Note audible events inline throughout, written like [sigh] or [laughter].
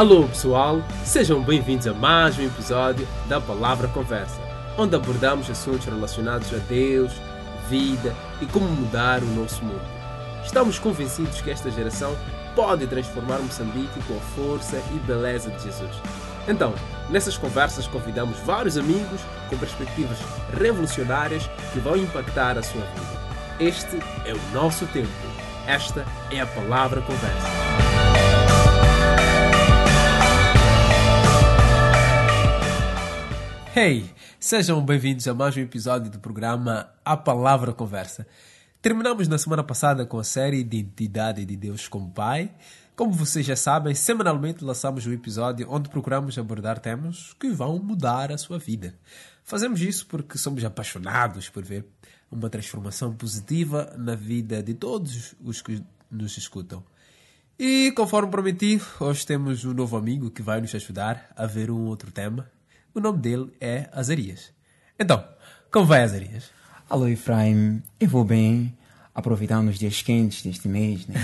Alô pessoal, sejam bem-vindos a mais um episódio da Palavra Conversa, onde abordamos assuntos relacionados a Deus, vida e como mudar o nosso mundo. Estamos convencidos que esta geração pode transformar Moçambique com a força e beleza de Jesus. Então, nessas conversas convidamos vários amigos com perspectivas revolucionárias que vão impactar a sua vida. Este é o nosso tempo. Esta é a Palavra Conversa. Hey, sejam bem-vindos a mais um episódio do programa A Palavra Conversa. Terminamos na semana passada com a série Identidade de Deus como Pai. Como vocês já sabem, semanalmente lançamos um episódio onde procuramos abordar temas que vão mudar a sua vida. Fazemos isso porque somos apaixonados por ver uma transformação positiva na vida de todos os que nos escutam. E conforme prometi, hoje temos um novo amigo que vai nos ajudar a ver um outro tema o nome dele é Azarias. Então, como vai, Azarias? Alô, Efraim. Eu vou bem, aproveitando os dias quentes deste mês, né?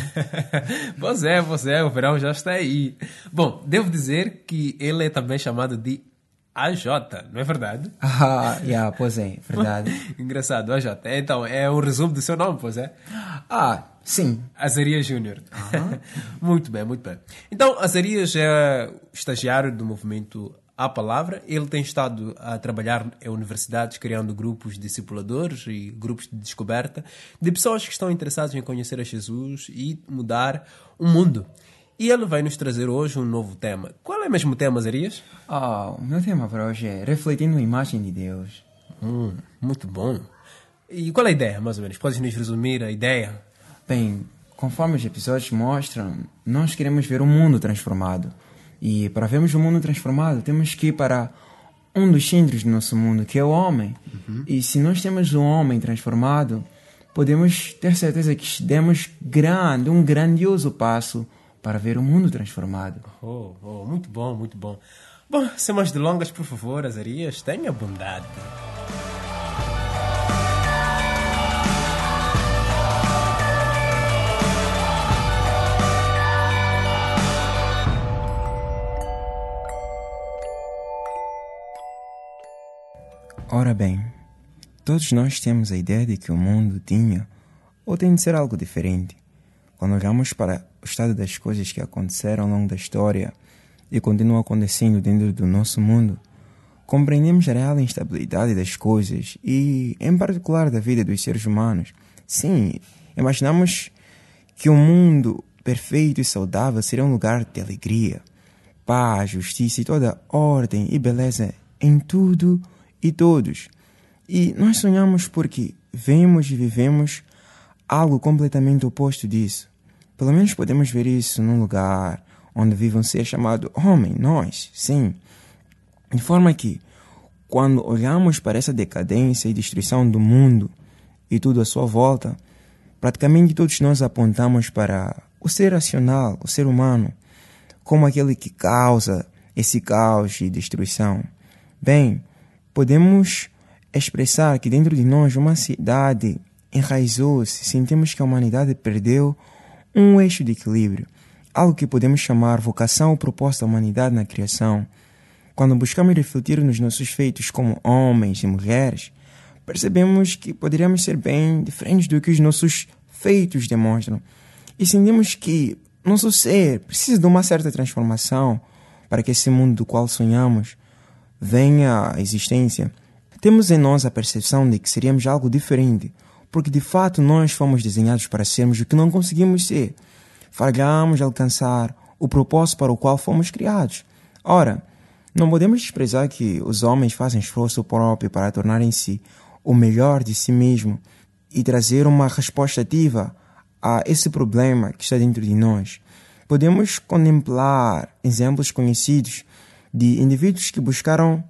[laughs] pois é, pois é, o verão já está aí. Bom, devo dizer que ele é também chamado de AJ, não é verdade? [laughs] Ah, yeah, pois é, verdade. [laughs] Engraçado, AJ. Então, é o resumo do seu nome, pois é? Ah, sim. Azarias Júnior. muito bem, muito bem. Então, Azarias é estagiário do movimento à palavra. Ele tem estado a trabalhar em universidades, criando grupos de discipuladores e grupos de descoberta de pessoas que estão interessadas em conhecer a Jesus e mudar o mundo. E ele vai nos trazer hoje um novo tema. Qual é mesmo o tema, Zarias? Oh, o meu tema para hoje é refletindo a imagem de Deus. Hum, muito bom. E qual é a ideia, mais ou menos? Podes nos resumir a ideia? Bem, conforme os episódios mostram, nós queremos ver o mundo transformado. E para vermos o mundo transformado, temos que ir para um dos centros do nosso mundo, que é o homem. Uhum. E se nós temos o homem transformado, podemos ter certeza que demos grande, um grandioso passo para ver o mundo transformado. Oh, oh, muito bom, muito bom. Bom, sem mais delongas, por favor, Azarias, tenha bondade. Ora bem, todos nós temos a ideia de que o mundo tinha ou tem de ser algo diferente. Quando olhamos para o estado das coisas que aconteceram ao longo da história e continuam acontecendo dentro do nosso mundo, compreendemos a real instabilidade das coisas e, em particular, da vida dos seres humanos. Sim, imaginamos que um mundo perfeito e saudável seria um lugar de alegria, paz, justiça e toda ordem e beleza em tudo e todos. E nós sonhamos porque vemos e vivemos algo completamente oposto disso. Pelo menos podemos ver isso num lugar onde vive um ser chamado homem, nós, sim. De forma que, quando olhamos para essa decadência e destruição do mundo e tudo à sua volta, praticamente todos nós apontamos para o ser racional, o ser humano, como aquele que causa esse caos e destruição. Bem, podemos expressar que dentro de nós uma cidade enraizou-se, sentimos que a humanidade perdeu um eixo de equilíbrio, algo que podemos chamar vocação ou propósito da humanidade na criação. Quando buscamos refletir nos nossos feitos como homens e mulheres, percebemos que poderíamos ser bem diferentes do que os nossos feitos demonstram. E sentimos que nosso ser precisa de uma certa transformação para que esse mundo do qual sonhamos venha à existência, temos em nós a percepção de que seríamos algo diferente, porque de fato nós fomos desenhados para sermos o que não conseguimos ser. Falhamos alcançar o propósito para o qual fomos criados. Ora, não podemos desprezar que os homens fazem esforço próprio para tornarem-se o melhor de si mesmo e trazer uma resposta ativa a esse problema que está dentro de nós. Podemos contemplar exemplos conhecidos de indivíduos que buscaram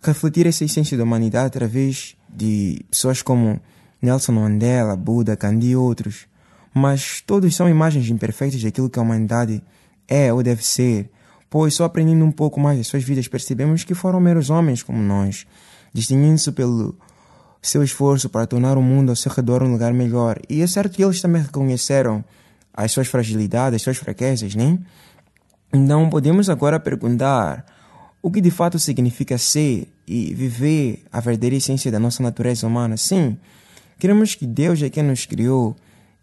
refletir essa essência da humanidade através de pessoas como Nelson Mandela, Buda, Gandhi e outros. Mas todos são imagens imperfeitas daquilo que a humanidade é ou deve ser, pois só aprendendo um pouco mais das suas vidas percebemos que foram meros homens como nós, distinguindo-se pelo seu esforço para tornar o mundo ao seu redor um lugar melhor. E é certo que eles também reconheceram as suas fragilidades, as suas fraquezas, nem? Então podemos agora perguntar o que de fato significa ser e viver a verdadeira essência da nossa natureza humana. Sim, queremos que Deus é quem nos criou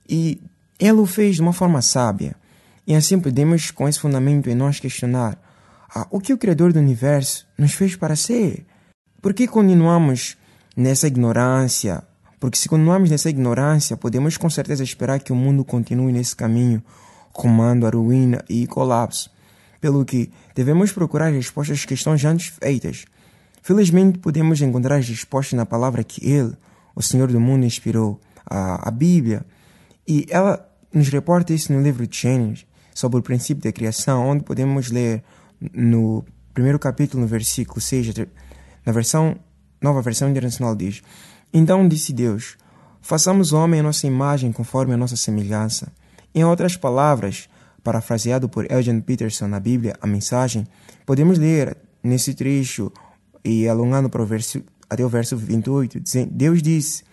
e Ele o fez de uma forma sábia. E assim podemos, com esse fundamento em nós, questionar ah, o que o Criador do Universo nos fez para ser. Por que continuamos nessa ignorância? Porque se continuamos nessa ignorância, podemos com certeza esperar que o mundo continue nesse caminho, comando a ruína e colapso pelo que devemos procurar respostas às questões antes feitas. Felizmente, podemos encontrar as respostas na palavra que Ele, o Senhor do mundo, inspirou, a, a Bíblia. E ela nos reporta isso no livro de Gênesis, sobre o princípio da criação, onde podemos ler no primeiro capítulo, no versículo 6, na versão, nova versão internacional diz, Então disse Deus, façamos o homem a nossa imagem conforme a nossa semelhança. Em outras palavras, parafraseado por Eugene Peterson na Bíblia, a mensagem, podemos ler nesse trecho e alongando para o verso, até o verso 28, dizendo, Deus disse,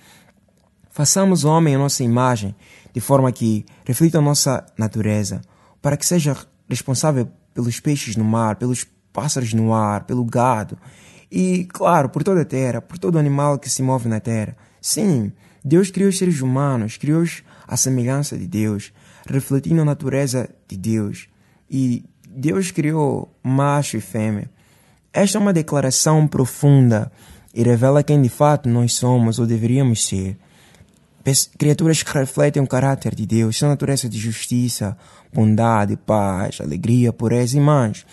façamos homem a nossa imagem, de forma que reflita a nossa natureza, para que seja responsável pelos peixes no mar, pelos pássaros no ar, pelo gado e, claro, por toda a terra, por todo animal que se move na terra. Sim, Deus criou os seres humanos, criou-os à semelhança de Deus refletindo a natureza de Deus. E Deus criou macho e fêmea. Esta é uma declaração profunda e revela quem de fato nós somos ou deveríamos ser. Criaturas que refletem o caráter de Deus, sua natureza de justiça, bondade, paz, alegria, pureza e mais.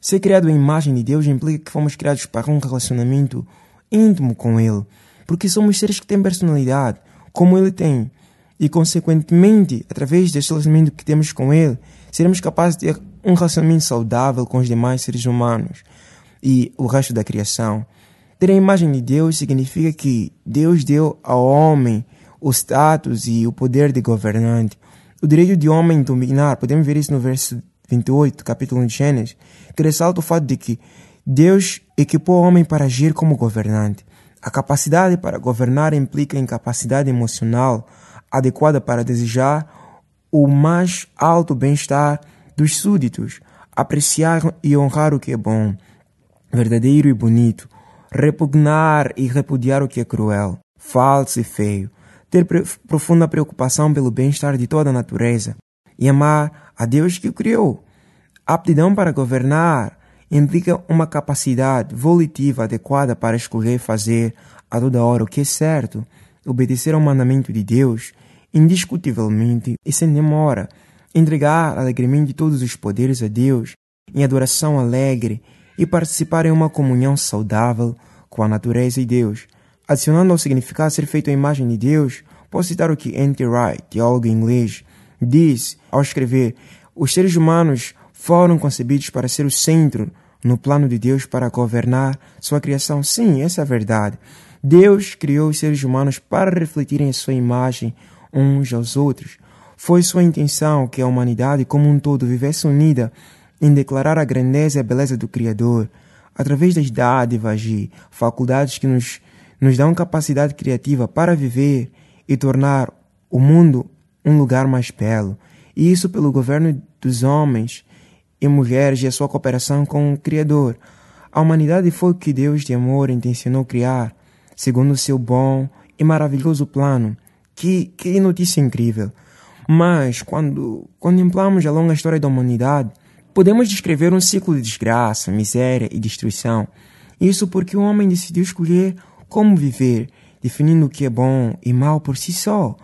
Ser criado em imagem de Deus implica que fomos criados para um relacionamento íntimo com Ele, porque somos seres que têm personalidade, como Ele tem e, consequentemente, através deste relacionamento que temos com Ele, seremos capazes de ter um relacionamento saudável com os demais seres humanos e o resto da criação. Ter a imagem de Deus significa que Deus deu ao homem o status e o poder de governante, o direito de homem dominar. Podemos ver isso no verso 28, capítulo de Gênesis, que ressalta o fato de que Deus equipou o homem para agir como governante. A capacidade para governar implica incapacidade emocional, adequada para desejar o mais alto bem-estar dos súditos, apreciar e honrar o que é bom, verdadeiro e bonito, repugnar e repudiar o que é cruel, falso e feio, ter profunda preocupação pelo bem-estar de toda a natureza. E amar a Deus que o criou. Aptidão para governar implica uma capacidade volitiva adequada para escolher fazer a toda hora o que é certo, obedecer ao mandamento de Deus, indiscutivelmente e sem demora, entregar alegremente todos os poderes a Deus em adoração alegre e participar em uma comunhão saudável com a natureza de Deus. Adicionando ao significado ser feito à imagem de Deus, posso citar o que N.T. Wright, teólogo inglês, diz ao escrever: Os seres humanos foram concebidos para ser o centro no plano de Deus para governar sua criação. Sim, essa é a verdade. Deus criou os seres humanos para refletirem a sua imagem uns aos outros. Foi sua intenção que a humanidade como um todo vivesse unida em declarar a grandeza e a beleza do Criador, através das dádivas e faculdades que nos, nos dão capacidade criativa para viver e tornar o mundo um lugar mais belo. E isso pelo governo dos homens e mulheres e a sua cooperação com o Criador. A humanidade foi o que Deus de amor intencionou criar segundo o seu bom e maravilhoso plano. Que, que notícia incrível! Mas, quando contemplamos a longa história da humanidade, podemos descrever um ciclo de desgraça, miséria e destruição. Isso porque o homem decidiu escolher como viver, definindo o que é bom e mal por si só.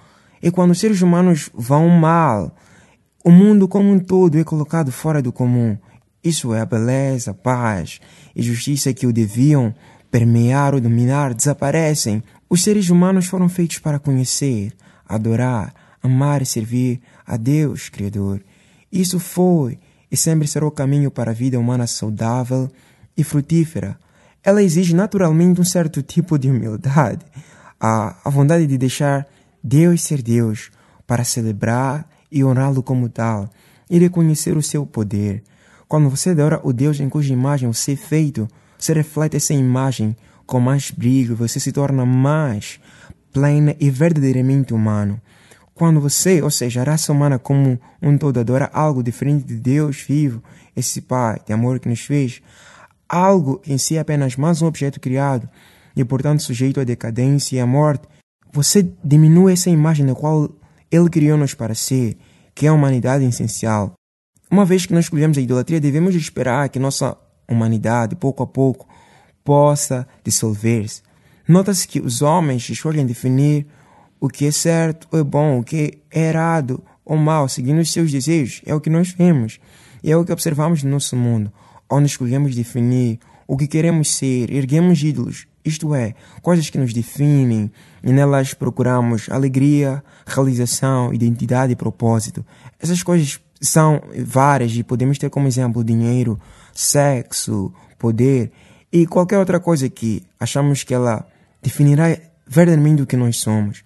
E quando os seres humanos vão mal, o mundo como um todo é colocado fora do comum. Isso é a beleza, paz e justiça que o deviam permear ou dominar desaparecem. Os seres humanos foram feitos para conhecer, adorar, amar e servir a Deus Criador. Isso foi e sempre será o caminho para a vida humana saudável e frutífera. Ela exige naturalmente um certo tipo de humildade, a, a vontade de deixar Deus ser Deus, para celebrar e honrá-lo como tal, e reconhecer o seu poder. Quando você adora o Deus em cuja imagem você é feito, você reflete essa imagem com mais brilho, você se torna mais plena e verdadeiramente humano. Quando você, ou seja, a raça humana como um todo adora algo diferente de Deus vivo, esse Pai de amor que nos fez, algo em si é apenas mais um objeto criado e, portanto, sujeito à decadência e à morte, você diminui essa imagem na qual Ele criou-nos para ser, que é a humanidade essencial. Uma vez que nós escolhemos a idolatria, devemos esperar que nossa humanidade, pouco a pouco, possa dissolver-se. Nota-se que os homens escolhem definir o que é certo ou é bom, o que é errado ou mal, seguindo os seus desejos. É o que nós vemos. E é o que observamos no nosso mundo, onde escolhemos definir o que queremos ser, erguemos ídolos, isto é, coisas que nos definem, e nelas procuramos alegria, realização, identidade e propósito. Essas coisas são várias e podemos ter como exemplo dinheiro, sexo, poder e qualquer outra coisa que achamos que ela definirá verdadeiramente o que nós somos.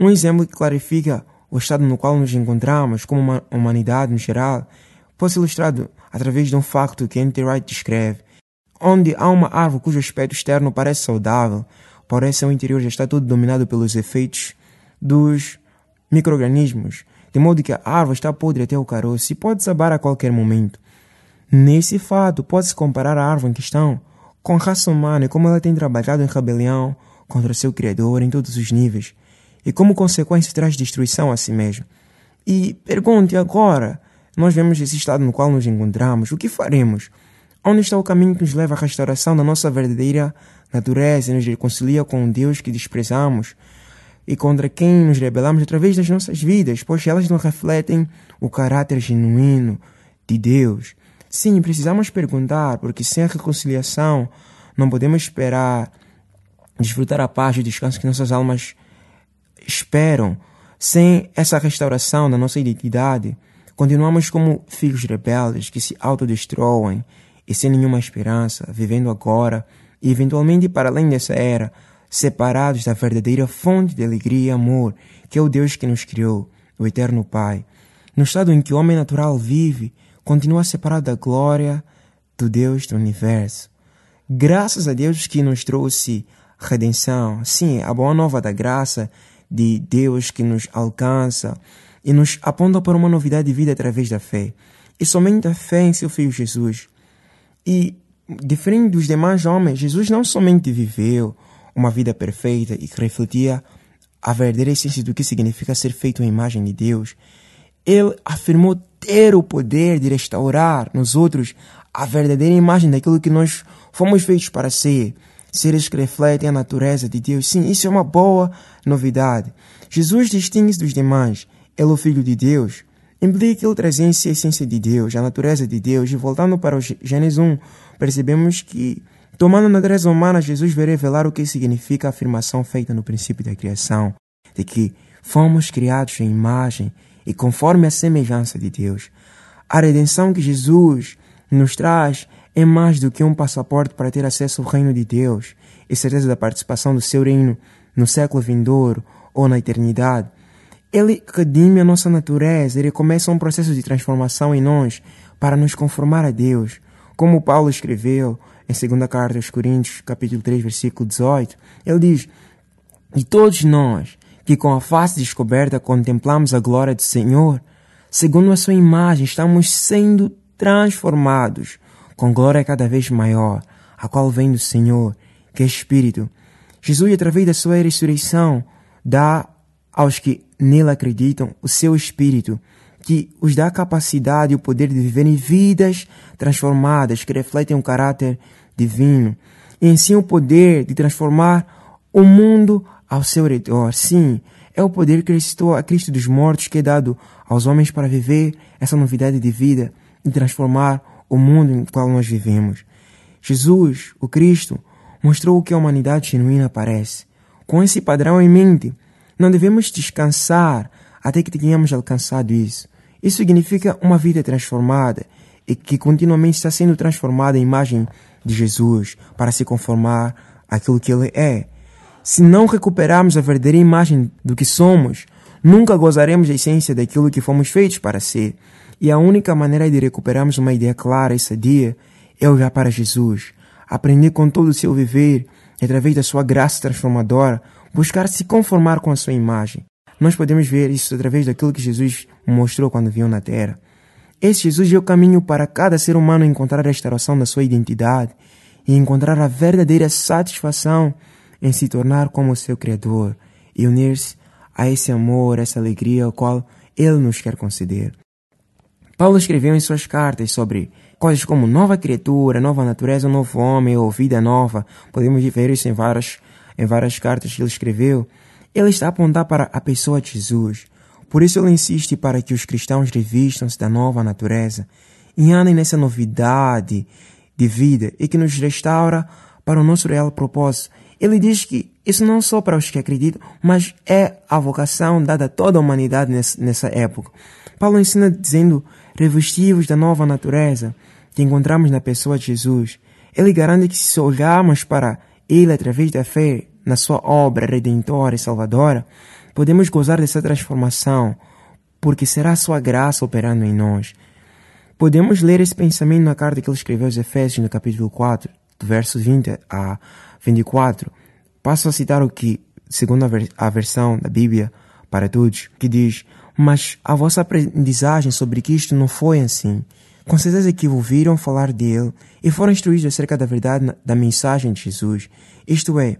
Um exemplo que clarifica o estado no qual nos encontramos como uma humanidade no geral pode ser ilustrado através de um facto que N.T. Wright descreve, onde há uma árvore cujo aspecto externo parece saudável, porém seu interior já está todo dominado pelos efeitos dos microorganismos, de modo que a árvore está podre até o caroço e pode desabar a qualquer momento. Nesse fato, pode-se comparar a árvore em questão com a raça humana e como ela tem trabalhado em rebelião contra seu Criador em todos os níveis e como consequência traz destruição a si mesmo. E pergunte agora, nós vemos esse estado no qual nos encontramos, o que faremos? Onde está o caminho que nos leva à restauração da nossa verdadeira natureza e nos reconcilia com o Deus que desprezamos e contra quem nos rebelamos através das nossas vidas, pois elas não refletem o caráter genuíno de Deus. Sim, precisamos perguntar, porque sem a reconciliação não podemos esperar desfrutar a paz e o descanso que nossas almas esperam. Sem essa restauração da nossa identidade, continuamos como filhos rebeldes que se autodestroem e sem nenhuma esperança, vivendo agora e eventualmente para além dessa era, separados da verdadeira fonte de alegria e amor, que é o Deus que nos criou, o Eterno Pai. No estado em que o homem natural vive, continua separado da glória do Deus do universo. Graças a Deus que nos trouxe redenção, sim, a boa nova da graça de Deus que nos alcança e nos aponta para uma novidade de vida através da fé. E somente a fé em seu Filho Jesus. E, diferente dos demais homens, Jesus não somente viveu uma vida perfeita e que refletia a verdadeira essência do que significa ser feito à imagem de Deus. Ele afirmou ter o poder de restaurar nos outros a verdadeira imagem daquilo que nós fomos feitos para ser seres que refletem a natureza de Deus. Sim, isso é uma boa novidade. Jesus distingue-se dos demais. Ele é o Filho de Deus. Implica que ele traz em si a essência de Deus, a natureza de Deus. E voltando para o Gênesis 1, percebemos que, tomando a natureza humana, Jesus vai revelar o que significa a afirmação feita no princípio da criação, de que fomos criados em imagem e conforme a semelhança de Deus. A redenção que Jesus nos traz é mais do que um passaporte para ter acesso ao reino de Deus e certeza da participação do seu reino no século vindouro ou na eternidade. Ele redime a nossa natureza e começa um processo de transformação em nós para nos conformar a Deus. Como Paulo escreveu em 2 carta aos Coríntios, capítulo 3, versículo 18, ele diz: "E todos nós, que com a face descoberta contemplamos a glória do Senhor, segundo a sua imagem, estamos sendo transformados com glória cada vez maior, a qual vem do Senhor, que é Espírito. Jesus, através da sua ressurreição, dá aos que nele acreditam o seu Espírito, que os dá a capacidade e o poder de viverem vidas transformadas, que refletem um caráter divino, e si o poder de transformar o mundo ao seu redor. Sim, é o poder que ressuscitou a Cristo dos mortos que é dado aos homens para viver essa novidade de vida e transformar o mundo em qual nós vivemos. Jesus, o Cristo, mostrou o que a humanidade genuína parece. Com esse padrão em mente, não devemos descansar até que tenhamos alcançado isso. Isso significa uma vida transformada e que continuamente está sendo transformada em imagem de Jesus para se conformar àquilo que Ele é. Se não recuperarmos a verdadeira imagem do que somos, nunca gozaremos da essência daquilo que fomos feitos para ser. E a única maneira de recuperarmos uma ideia clara e sadia é olhar para Jesus, aprender com todo o seu viver e, através da sua graça transformadora, buscar se conformar com a sua imagem. nós podemos ver isso através daquilo que Jesus mostrou quando viu na terra. Esse Jesus é o caminho para cada ser humano encontrar a restauração da sua identidade e encontrar a verdadeira satisfação em se tornar como seu Criador e unir-se a esse amor, essa alegria ao qual Ele nos quer conceder. Paulo escreveu em suas cartas sobre coisas como nova criatura, nova natureza, novo homem ou vida nova. Podemos ver isso em várias, em várias cartas que ele escreveu. Ele está a apontar para a pessoa de Jesus. Por isso ele insiste para que os cristãos revistam-se da nova natureza e andem nessa novidade de vida e que nos restaura para o nosso real propósito. Ele diz que isso não só para os que acreditam, mas é a vocação dada a toda a humanidade nessa época. Paulo ensina dizendo revestivos da nova natureza que encontramos na pessoa de Jesus. Ele garante que se olharmos para Ele através da fé na sua obra redentora e salvadora, podemos gozar dessa transformação, porque será a sua graça operando em nós. Podemos ler esse pensamento na carta que ele escreveu aos Efésios, no capítulo 4, do verso 20 a 24. Passo a citar o que, segundo a versão da Bíblia para todos, que diz: Mas a vossa aprendizagem sobre Cristo não foi assim. Com certeza que ouviram falar dele e foram instruídos acerca da verdade da mensagem de Jesus. Isto é,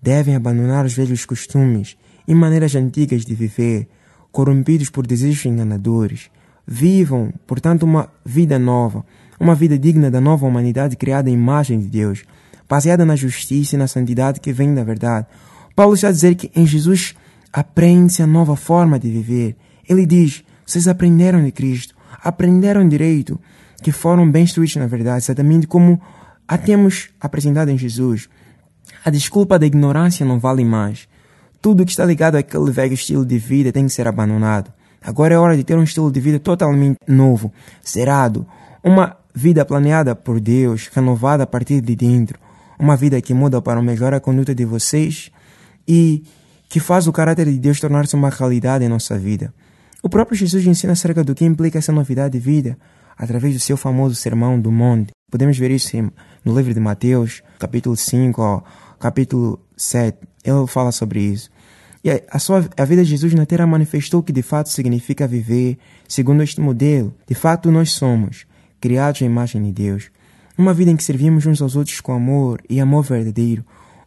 devem abandonar os velhos costumes e maneiras antigas de viver, corrompidos por desejos enganadores. Vivam, portanto, uma vida nova, uma vida digna da nova humanidade criada à imagem de Deus, baseada na justiça e na santidade que vem da verdade. Paulo está a dizer que em Jesus aprende-se a nova forma de viver. Ele diz: vocês aprenderam de Cristo, aprenderam direito, que foram bem instruídos na verdade, exatamente como a temos apresentado em Jesus. A desculpa da ignorância não vale mais. Tudo que está ligado àquele velho estilo de vida tem que ser abandonado. Agora é hora de ter um estilo de vida totalmente novo, zerado, uma vida planeada por Deus, renovada a partir de dentro, uma vida que muda para melhorar a conduta de vocês e que faz o caráter de Deus tornar-se uma realidade em nossa vida. O próprio Jesus ensina acerca do que implica essa novidade de vida através do seu famoso Sermão do Monte. Podemos ver isso no livro de Mateus, capítulo 5, capítulo 7. Ele fala sobre isso. E a, sua, a vida de Jesus na Terra manifestou o que de fato significa viver segundo este modelo. De fato, nós somos criados à imagem de Deus. Uma vida em que servimos uns aos outros com amor e amor verdadeiro,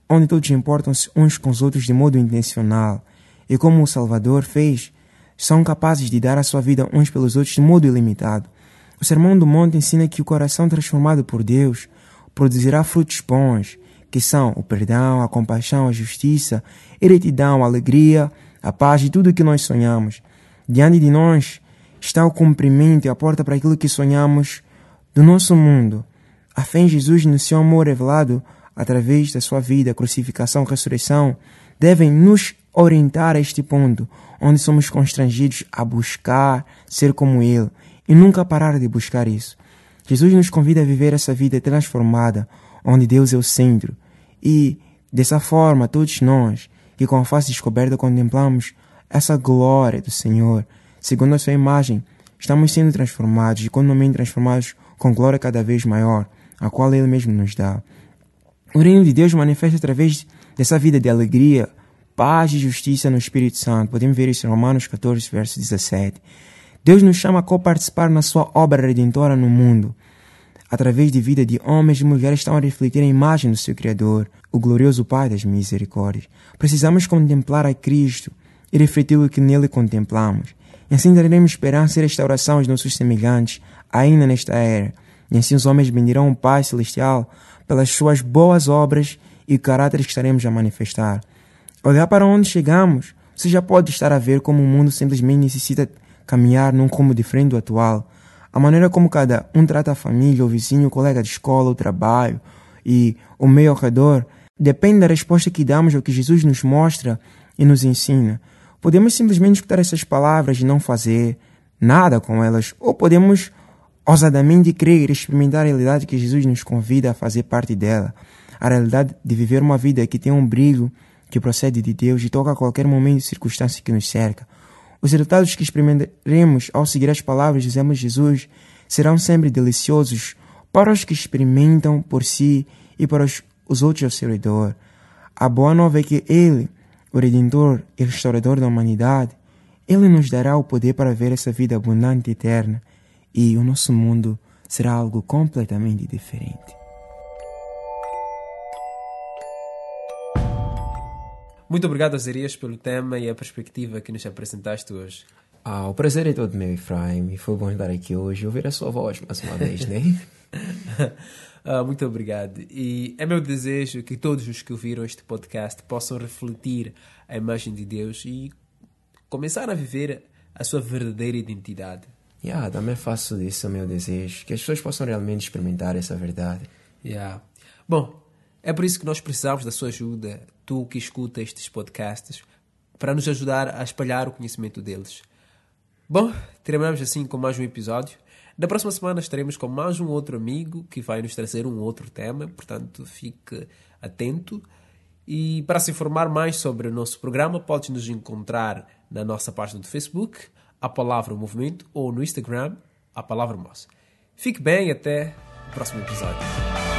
onde todos importam-se uns com os outros de modo intencional. E como o Salvador fez, são capazes de dar a sua vida uns pelos outros de modo ilimitado. O Sermão do Monte ensina que o coração transformado por Deus produzirá frutos bons que são o perdão, a compaixão, a justiça, a retidão, a alegria, a paz e tudo o que nós sonhamos. Diante de nós está o cumprimento e a porta para aquilo que sonhamos do nosso mundo. A fé em Jesus no seu amor revelado através da sua vida, crucificação, ressurreição, devem nos orientar a este ponto, onde somos constrangidos a buscar ser como Ele e nunca parar de buscar isso. Jesus nos convida a viver essa vida transformada, onde Deus é o centro. E, dessa forma, todos nós, que com a face descoberta contemplamos essa glória do Senhor, segundo a sua imagem, estamos sendo transformados e continuamente transformados com glória cada vez maior, a qual Ele mesmo nos dá. O reino de Deus manifesta através dessa vida de alegria, paz e justiça no Espírito Santo. Podemos ver isso em Romanos 14, verso 17. Deus nos chama a co-participar na sua obra redentora no mundo através de vida de homens e mulheres estão a refletir a imagem do seu Criador, o glorioso Pai das misericórdias. Precisamos contemplar a Cristo e refletir o que nele contemplamos. E assim daremos esperança e restauração aos nossos semelhantes, ainda nesta era. E assim os homens bendirão o Pai Celestial pelas suas boas obras e caráteres que estaremos a manifestar. Olhar para onde chegamos, você já pode estar a ver como o mundo simplesmente necessita caminhar num rumo diferente do atual a maneira como cada um trata a família, o vizinho, o colega de escola, o trabalho e o meio ao redor depende da resposta que damos ao que Jesus nos mostra e nos ensina. Podemos simplesmente escutar essas palavras e não fazer nada com elas, ou podemos ousadamente crer e experimentar a realidade que Jesus nos convida a fazer parte dela. A realidade de viver uma vida que tem um brilho que procede de Deus e toca a qualquer momento e circunstância que nos cerca. Os resultados que experimentaremos ao seguir as palavras de Jesus serão sempre deliciosos para os que experimentam por si e para os, os outros ao seu redor. A boa nova é que Ele, o Redentor e Restaurador da humanidade, Ele nos dará o poder para ver essa vida abundante e eterna, e o nosso mundo será algo completamente diferente. Muito obrigado, Azarias, pelo tema e a perspectiva que nos apresentaste hoje. Ah, o prazer é todo meu, Efraim. Foi bom estar aqui hoje e ouvir a sua voz mais uma vez, né? [laughs] ah, muito obrigado. E é meu desejo que todos os que ouviram este podcast possam refletir a imagem de Deus e começar a viver a sua verdadeira identidade. Yeah, também faço disso o meu desejo, que as pessoas possam realmente experimentar essa verdade. Yeah. Bom, é por isso que nós precisamos da sua ajuda, tu que escuta estes podcasts, para nos ajudar a espalhar o conhecimento deles. Bom, terminamos assim com mais um episódio. Na próxima semana estaremos com mais um outro amigo que vai nos trazer um outro tema, portanto fique atento. E para se informar mais sobre o nosso programa, pode nos encontrar na nossa página do Facebook, A Palavra Movimento, ou no Instagram, A Palavra Moça. Fique bem até o próximo episódio.